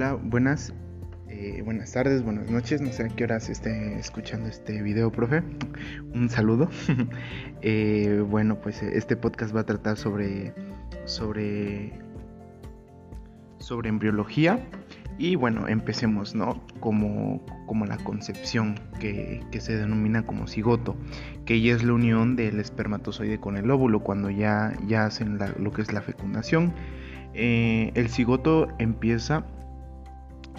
Hola, buenas, eh, buenas tardes, buenas noches, no sé a qué horas esté escuchando este video, profe. Un saludo. Eh, bueno, pues este podcast va a tratar sobre, sobre, sobre embriología. Y bueno, empecemos, ¿no? Como, como la concepción que, se denomina como cigoto, que ya es la unión del espermatozoide con el óvulo cuando ya, hacen lo que es la fecundación. Eh, el cigoto empieza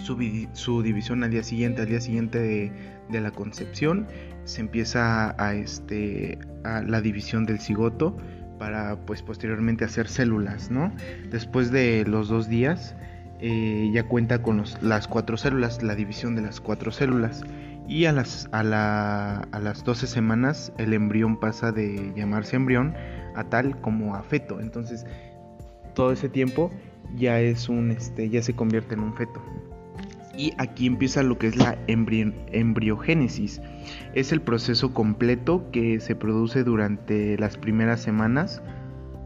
su, división al día siguiente, al día siguiente de, la concepción, se empieza este, a la división del cigoto para pues posteriormente hacer células, ¿no? Después de los dos días eh, ya cuenta con las cuatro células, la división de las cuatro células. Y a las, a las 12 semanas el embrión pasa de llamarse embrión a tal como a feto, entonces todo ese tiempo ya es un este ya se convierte en un feto y aquí empieza lo que es la embriogénesis. Es el proceso completo que se produce durante las primeras semanas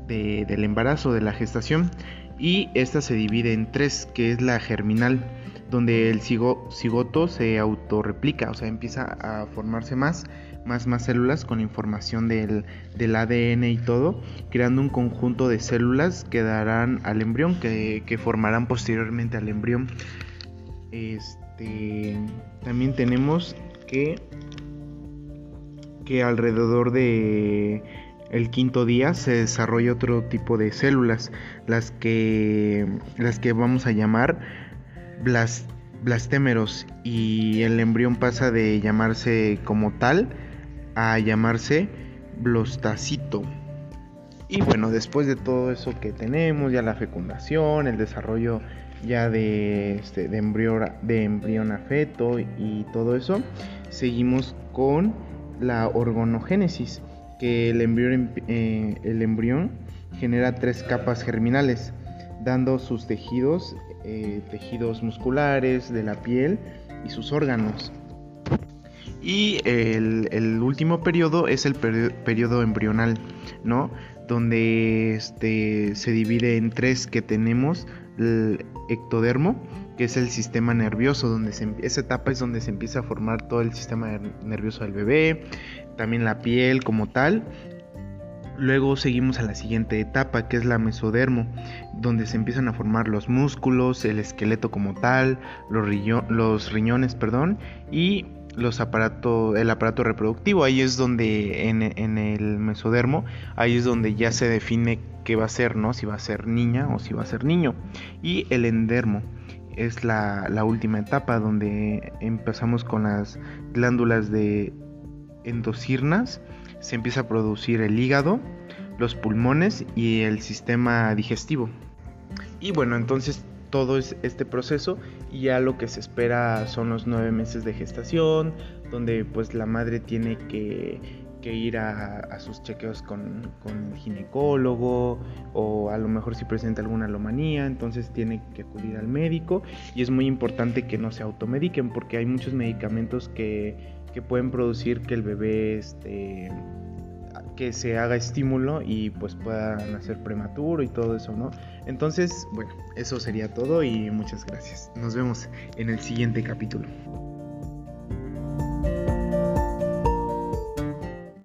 del embarazo, de la gestación. Y esta se divide en tres, que es la germinal, donde el cigoto se autorreplica, o sea, empieza a formarse más, más, más células con información del, ADN y todo, creando un conjunto de células que darán al embrión, que, que formarán posteriormente al embrión. Este, también tenemos que, que alrededor de el quinto día se desarrolla otro tipo de células, las que, las que vamos a llamar blastémeros y el embrión pasa de llamarse como tal a llamarse blostacito. Y bueno, después de todo eso que tenemos, ya la fecundación, el desarrollo ya de, este, de, embrión, de embrión a feto y todo eso, seguimos con la organogénesis, que el embrión, eh, el embrión genera tres capas germinales, dando sus tejidos, eh, tejidos musculares de la piel y sus órganos. Y el, último periodo es el periodo embrional, ¿no? Donde este, se divide en tres que tenemos el ectodermo, que es el sistema nervioso, donde esa etapa es donde se empieza a formar todo el sistema nervioso del bebé, también la piel como tal. Luego seguimos a la siguiente etapa, que es la mesodermo, donde se empiezan a formar los músculos, el esqueleto como tal, los riñones, perdón, y los aparatos, el aparato reproductivo. Ahí es donde en, el mesodermo, ahí es donde ya se define qué va a ser, ¿no? Si va a ser niña o si va a ser niño. Y el endermo es la, la última etapa donde empezamos con las glándulas de endocirnas. Se empieza a producir el hígado, los pulmones y el sistema digestivo. Y bueno, entonces todo este proceso y ya lo que se espera son los nueve meses de gestación, donde pues la madre tiene que, ir a, sus chequeos con, el ginecólogo o a lo mejor si presenta alguna alomanía, entonces tiene que acudir al médico. Y es muy importante que no se automediquen porque hay muchos medicamentos que, que pueden producir que el bebé este, que se haga estímulo y pues pueda nacer prematuro y todo eso, ¿no? Entonces, bueno, eso sería todo y muchas gracias. Nos vemos en el siguiente capítulo.